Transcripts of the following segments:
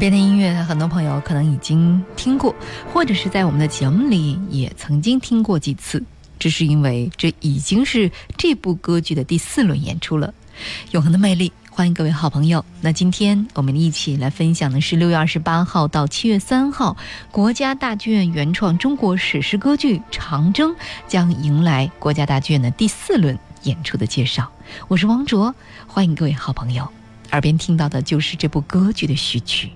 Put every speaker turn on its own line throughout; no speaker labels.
边的音乐，很多朋友可能已经听过，或者是在我们的节目里也曾经听过几次。这是因为这已经是这部歌剧的第四轮演出了，《永恒的魅力》。欢迎各位好朋友。那今天我们一起来分享的是六月二十八号到七月三号，国家大剧院原创中国史诗歌剧《长征》将迎来国家大剧院的第四轮演出的介绍。我是王卓，欢迎各位好朋友。耳边听到的就是这部歌剧的序曲。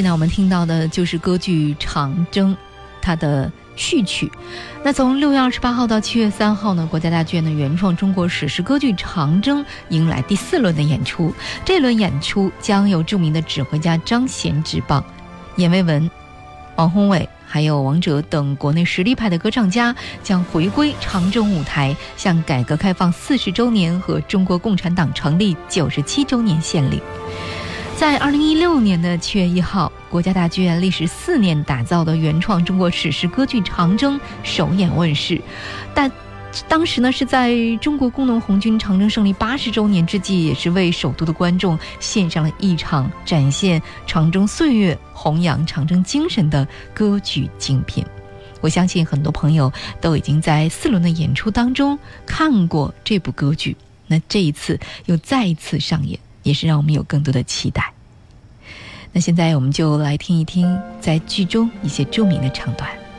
现在我们听到的就是歌剧《长征》，它的序曲。那从六月二十八号到七月三号呢，国家大剧院的原创中国史诗歌剧《长征》迎来第四轮的演出。这轮演出将由著名的指挥家张贤执棒，阎维文、王宏伟还有王哲等国内实力派的歌唱家将回归长征舞台，向改革开放四十周年和中国共产党成立九十七周年献礼。在二零一六年的七月一号，国家大剧院历时四年打造的原创中国史诗歌剧《长征》首演问世，但当时呢是在中国工农红军长征胜利八十周年之际，也是为首都的观众献上了一场展现长征岁月、弘扬长征精神的歌剧精品。我相信很多朋友都已经在四轮的演出当中看过这部歌剧，那这一次又再一次上演。也是让我们有更多的期待。那现在我们就来听一听在剧中一些著名的唱段。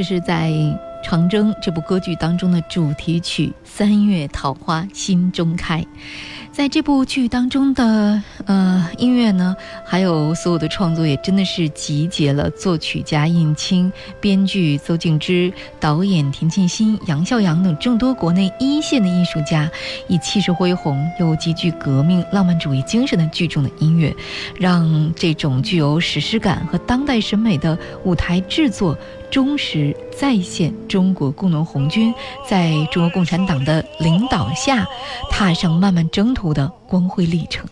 这是在。《长征》这部歌剧当中的主题曲《三月桃花心中开》，在这部剧当中的呃音乐呢，还有所有的创作，也真的是集结了作曲家应钦、编剧邹静之、导演田沁鑫、杨孝阳等众多国内一线的艺术家，以气势恢宏又极具革命浪漫主义精神的剧中的音乐，让这种具有史诗感和当代审美的舞台制作。忠实再现中国工农红军在中国共产党的领导下踏上漫漫征途的光辉历程。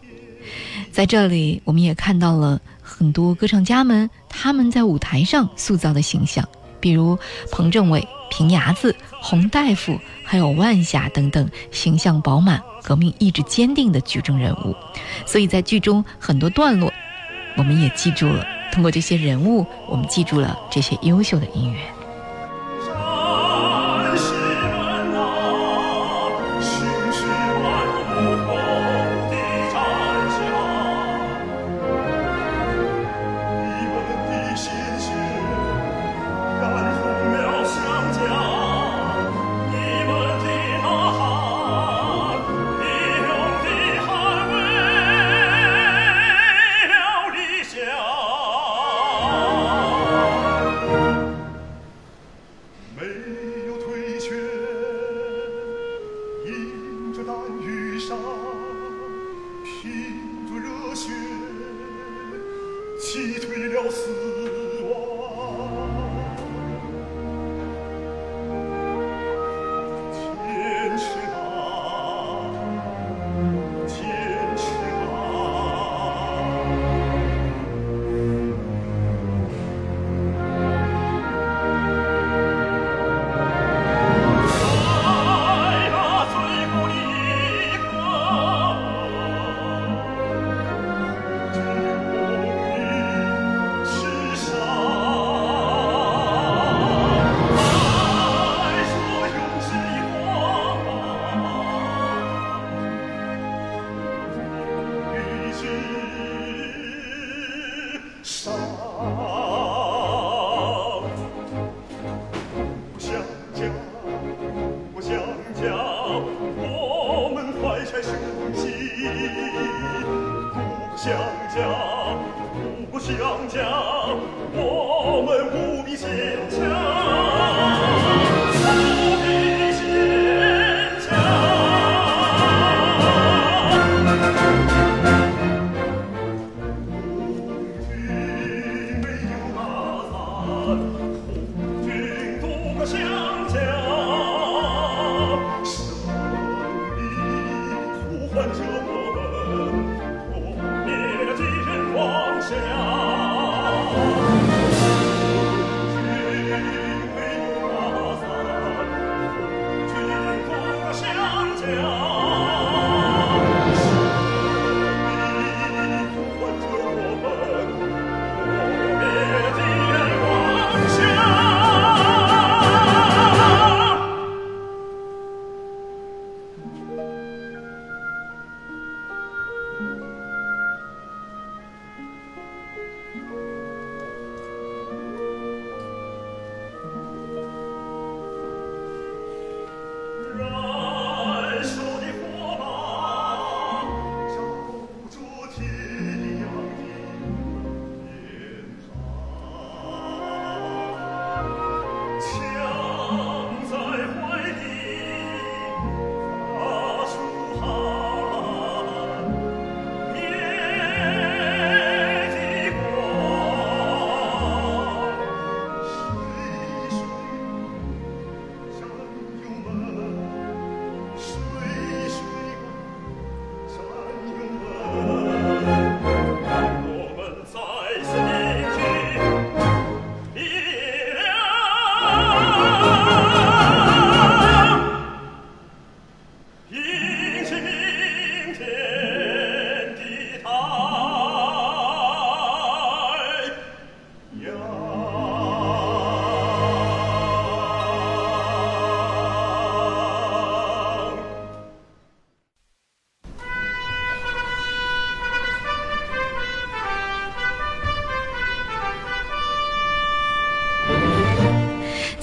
在这里，我们也看到了很多歌唱家们他们在舞台上塑造的形象，比如彭政伟、平牙子、洪大夫，还有万霞等等形象饱满、革命意志坚定的剧中人物。所以在剧中很多段落，我们也记住了。通过这些人物，我们记住了这些优秀的音乐。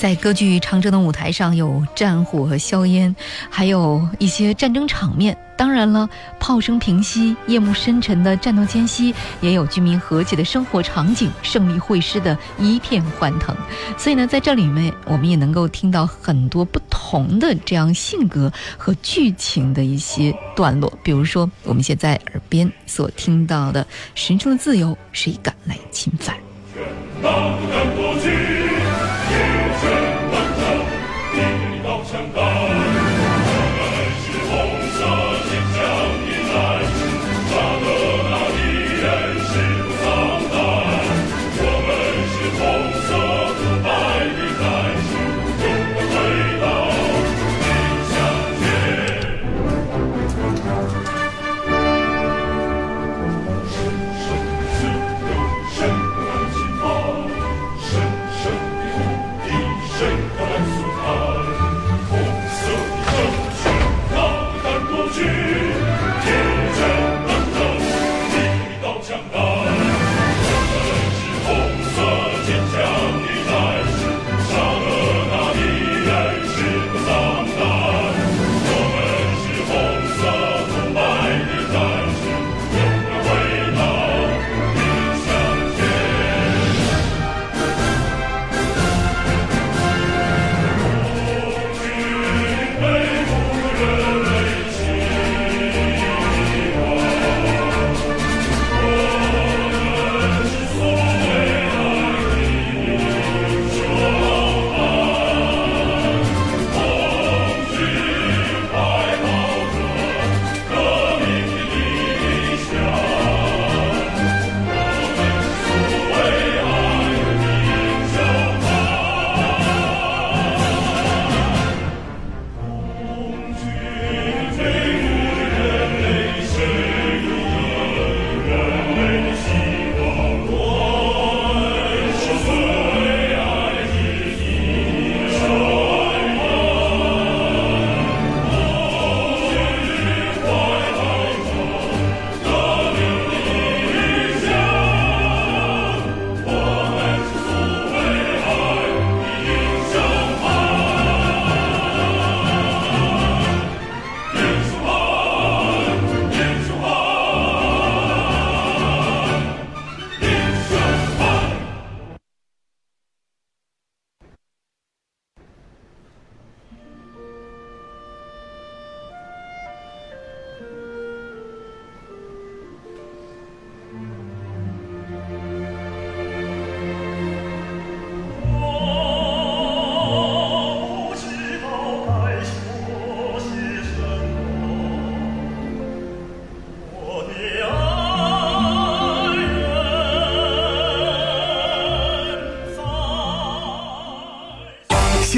在歌剧《长征》的舞台上，有战火和硝烟，还有一些战争场面。当然了，炮声平息，夜幕深沉的战斗间隙，也有居民和谐的生活场景，胜利会师的一片欢腾。所以呢，在这里面，我们也能够听到很多不同的这样性格和剧情的一些段落。比如说，我们现在耳边所听到的“神圣的自由，谁敢来侵犯？”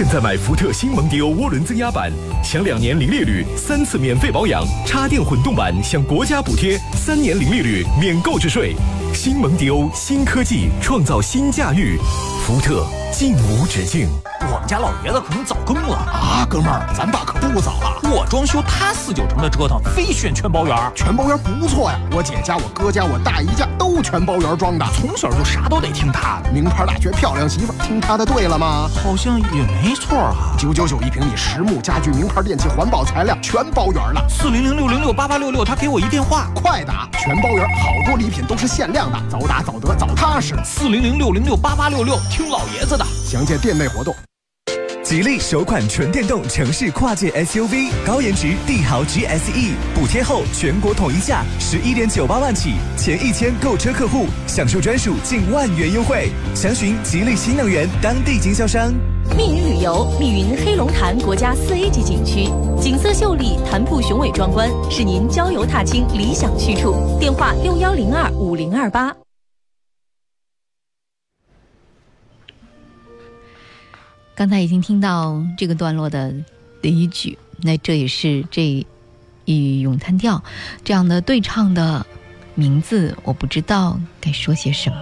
在买福特新蒙迪欧涡轮增压版，享两年零利率、三次免费保养；插电混动版享国家补贴，三年零利率、免购置税。新蒙迪欧，新科技创造新驾驭，福特尽无止境。
我们家老爷子可能早更了
啊，哥们儿，咱爸可不早了。
我装修，他四九城的折腾，非选全包圆。
全包圆不错呀，我姐家、我哥家、我大姨家都全包圆装的，
从小就啥都得听他的。
名牌大学漂亮媳妇，听他的对了吗？
好像也没错啊。
九九九一平米，实木家具、名牌电器、环保材料，全包圆了。
四零零六零六八八六六，他给我一电话，
快打！全包圆，好多礼品都是限量的，早打早得早踏实。
四零零六零六八八六六，听老爷子的。
详见店内活动。
吉利首款纯电动城市跨界 SUV 高颜值帝豪 GSE，补贴后全国统一价十一点九八万起，前一千购车客户享受专属近万元优惠。详询吉利新能源当地经销商。
密云旅游，密云黑龙潭国家四 A 级景区，景色秀丽，潭瀑雄伟壮观，是您郊游踏青理想去处。电话六幺零二五零二八。
刚才已经听到这个段落的第一句，那这也是这一咏叹调这样的对唱的名字，我不知道该说些什么。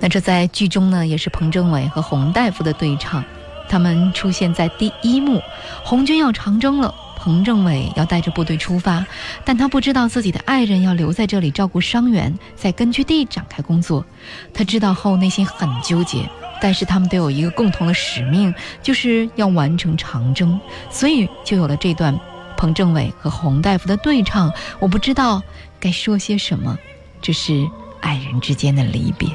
那这在剧中呢，也是彭政伟和洪大夫的对唱，他们出现在第一幕，红军要长征了。
彭政委要带着部队出发，但他不知道自己的爱人要留在这里照顾伤员，在根据地展开工作。他知道后内心很纠结，但是他们都有一个共同的使命，就是要完成长征，所以就有了这段彭政委和洪大夫的对唱。我不知道该说些什么，这是爱人之间的离别。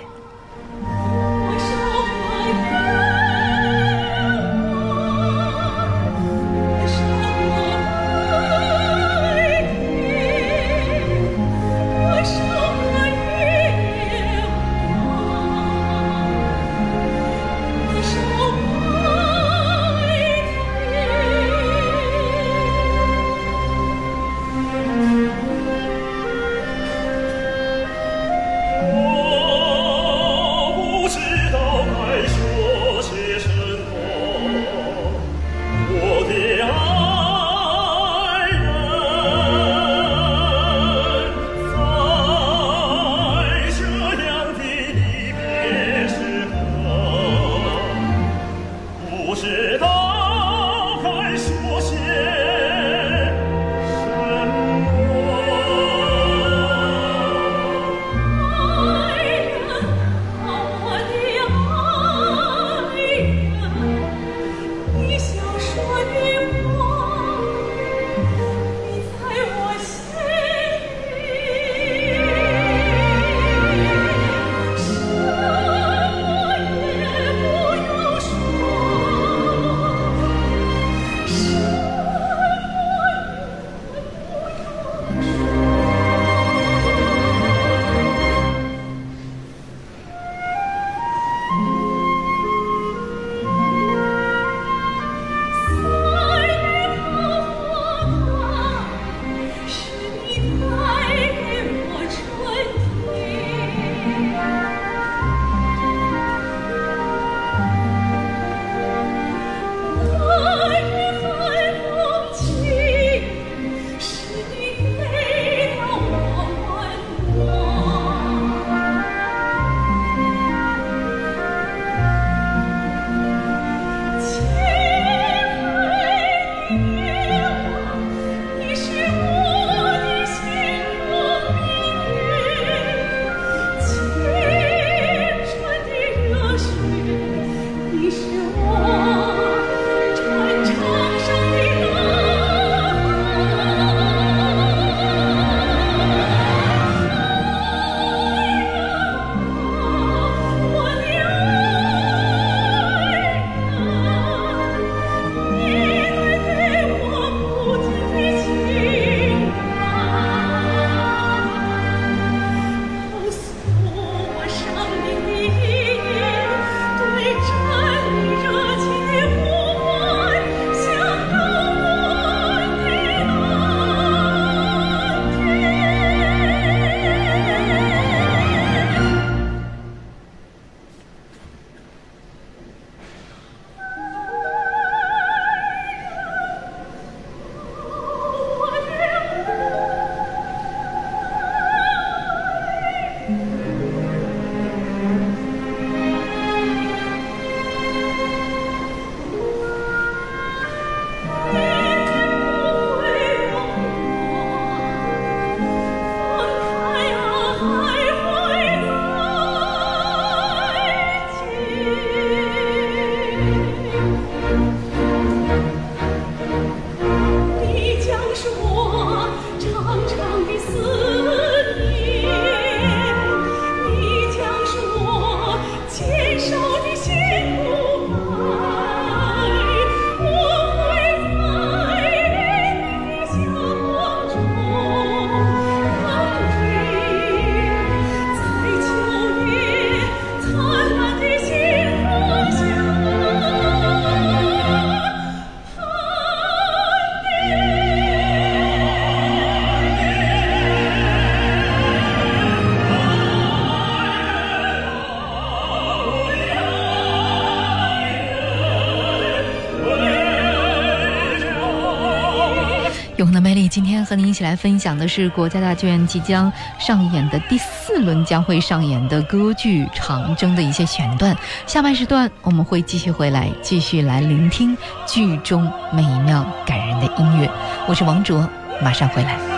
来分享的是国家大剧院即将上演的第四轮将会上演的歌剧《长征》的一些选段。下半时段我们会继续回来，继续来聆听剧中美妙感人的音乐。我是王卓，马上回来。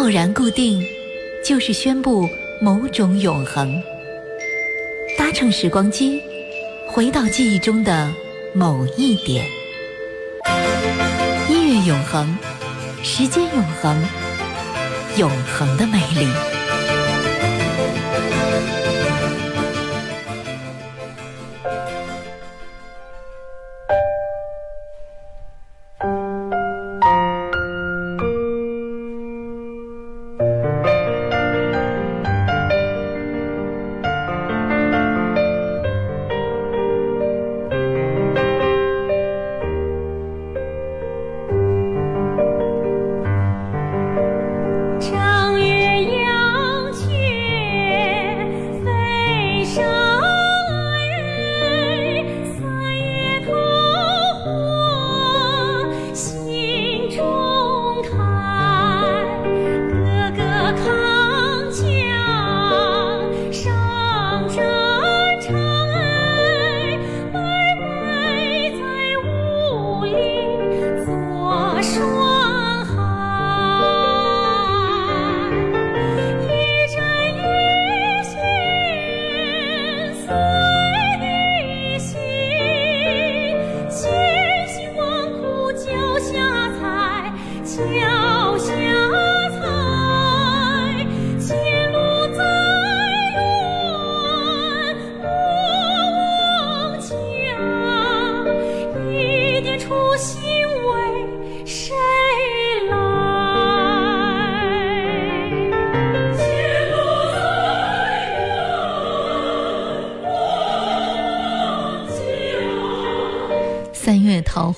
傲然固定，就是宣布某种永恒。搭乘时光机，回到记忆中的某一点。音乐永恒，时间永恒，永恒的美丽。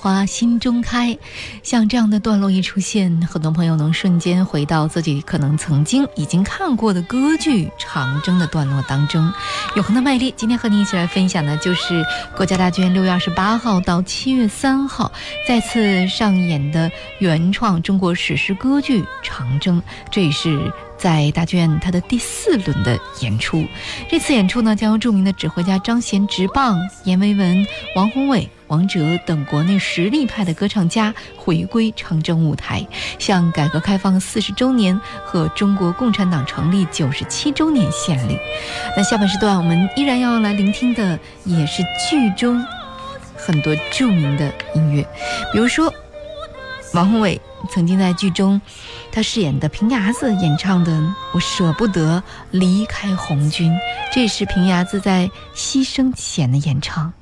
花心中开，像这样的段落一出现，很多朋友能瞬间回到自己可能曾经已经看过的歌剧《长征》的段落当中。永恒的魅力，今天和你一起来分享的就是国家大剧院六月二十八号到七月三号再次上演的原创中国史诗歌剧《长征》，这也是。在大剧院，他的第四轮的演出，这次演出呢，将由著名的指挥家张贤直棒、阎维文、王宏伟、王哲等国内实力派的歌唱家回归长征舞台，向改革开放四十周年和中国共产党成立九十七周年献礼。那下半时段，我们依然要来聆听的也是剧中很多著名的音乐，比如说王宏伟。曾经在剧中，他饰演的平牙子演唱的《我舍不得离开红军》，这是平牙子在牺牲前的演唱，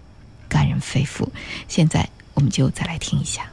感人肺腑。现在我们就再来听一下。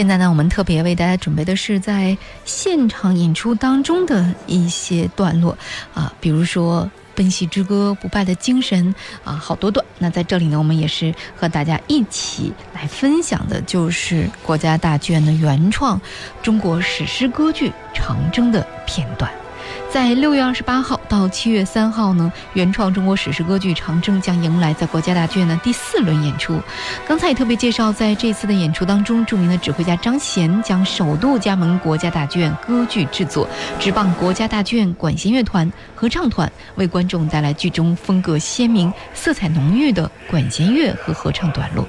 现在呢，我们特别为大家准备的是在现场演出当中的一些段落啊，比如说《奔袭之歌》《不败的精神》啊，好多段。那在这里呢，我们也是和大家一起来分享的，就是国家大剧院的原创中国史诗歌剧《长征》的片段。在六月二十八号到七月三号呢，原创中国史诗歌剧《长征》将迎来在国家大剧院的第四轮演出。刚才也特别介绍，在这次的演出当中，著名的指挥家张贤将首度加盟国家大剧院歌剧制作，执棒国家大剧院管弦乐团、合唱团，为观众带来剧中风格鲜明、色彩浓郁的管弦乐和合唱段落。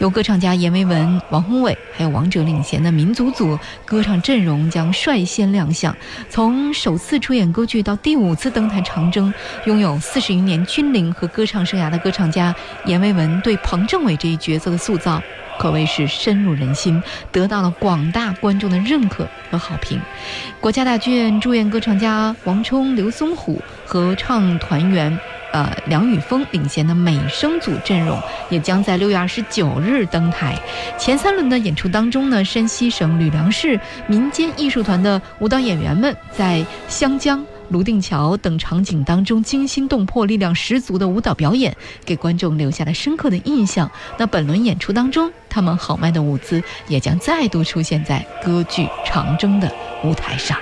由歌唱家阎维文、王宏伟还有王者领衔的民族组歌唱阵容将率先亮相。从首次出演歌剧到第五次登台长征，拥有四十余年军龄和歌唱生涯的歌唱家阎维文对彭政委这一角色的塑造，可谓是深入人心，得到了广大观众的认可和好评。国家大剧院驻院歌唱家王冲、刘松虎，合唱团员。呃，梁宇峰领衔的美声组阵容也将在六月二十九日登台。前三轮的演出当中呢，山西省吕梁市民间艺术团的舞蹈演员们在湘江、泸定桥等场景当中惊心动魄、力量十足的舞蹈表演，给观众留下了深刻的印象。那本轮演出当中，他们豪迈的舞姿也将再度出现在歌剧《长征》的舞台上。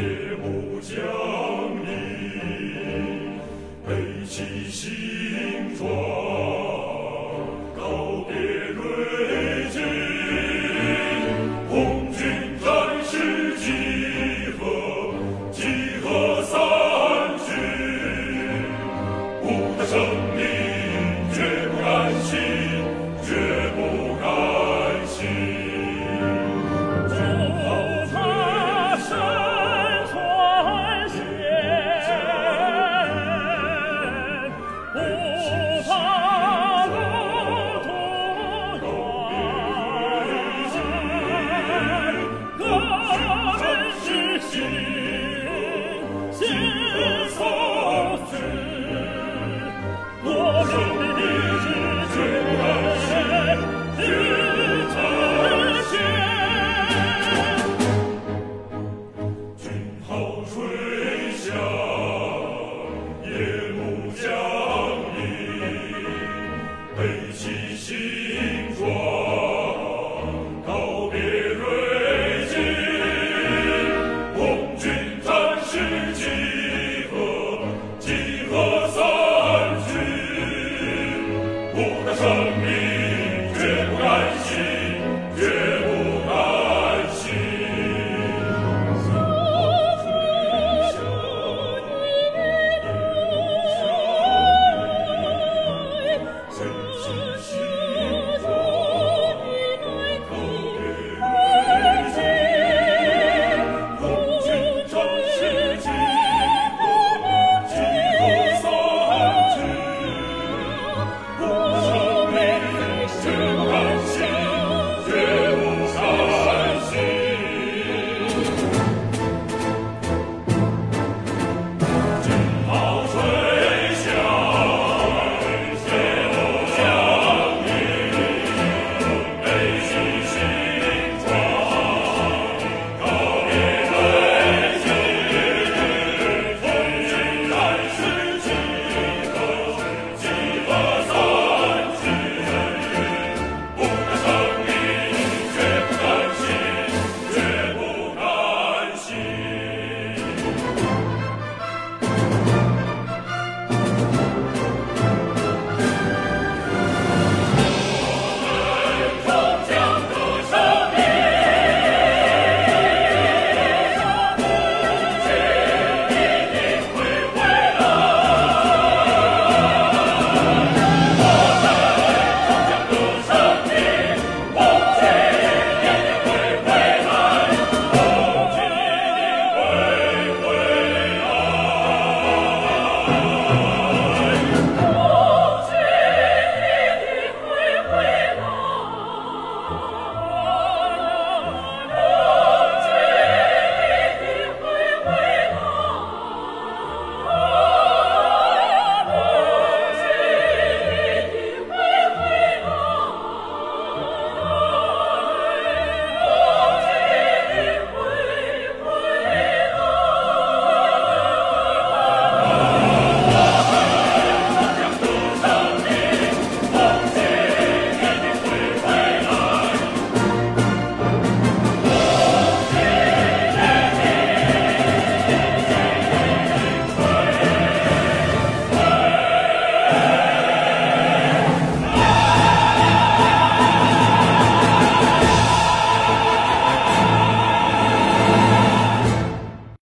夜幕降临，背起行囊。